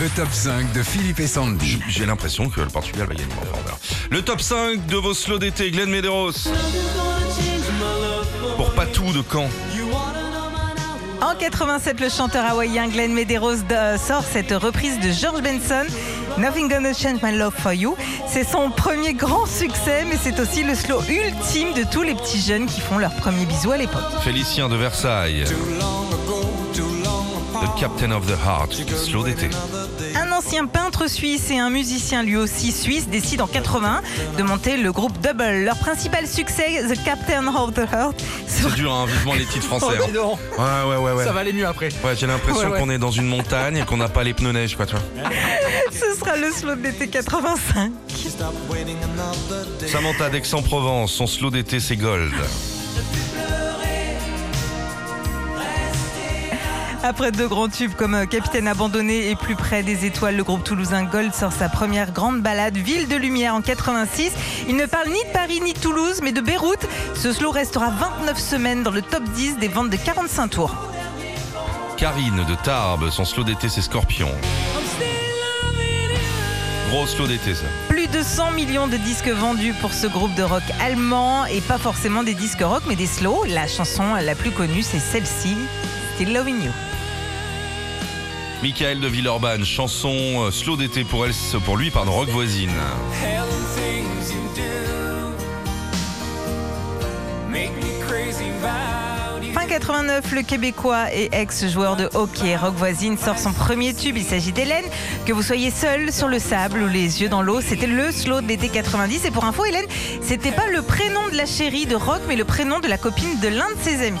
Le top 5 de Philippe et Sandy. J'ai l'impression que le Portugal va gagner. Verra. Le top 5 de vos slows d'été, Glenn Medeiros. Pour Patou de Caen. En 87, le chanteur hawaïen Glenn Medeiros de- sort cette reprise de George Benson, Nothing Gonna Change My Love For You. C'est son premier grand succès, mais c'est aussi le slow ultime de tous les petits jeunes qui font leur premier bisou à l'époque. Félicien de Versailles. The Captain of the Heart, slow d'été. Un ancien peintre suisse et un musicien lui aussi suisse décident en 81 de monter le groupe Double. Leur principal succès, The Captain of the Heart, C'est dur, hein, vivement les titres français. Oh, hein. Ouais, ouais, ouais, ouais. Ça va aller mieux après. Ouais, j'ai l'impression Ouais, ouais. qu'on est dans une montagne et qu'on n'a pas les pneus neige, quoi, tu vois. ce sera le slow d'été 85. Samantha d'Aix-en-Provence, son slow d'été, c'est Gold. Après deux grands tubes comme euh, Capitaine abandonné et Plus près des étoiles, le groupe toulousain Gold sort sa première grande balade Ville de lumière en 86. Il ne parle ni de Paris ni de Toulouse, mais de Beyrouth. Ce slow restera 29 semaines dans le top 10 des ventes de 45 tours. Karine de Tarbes, son slow d'été, c'est Scorpion. Gros slow d'été, ça. Plus de 100 millions de disques vendus pour ce groupe de rock allemand et pas forcément des disques rock mais des slows. La chanson la plus connue c'est celle-ci, Still Loving You. Michael de Villeurbanne, chanson euh, slow d'été pour, elle, pour lui, pardon, rock voisine. Fin 89, le Québécois et ex-joueur de hockey Rock Voisine sort son premier tube. Il s'agit d'Hélène. Que vous soyez seul sur le sable ou les yeux dans l'eau, c'était le slow de l'été 90. Et pour info, Hélène, c'était pas le prénom de la chérie de Rock, mais le prénom de la copine de l'un de ses amis.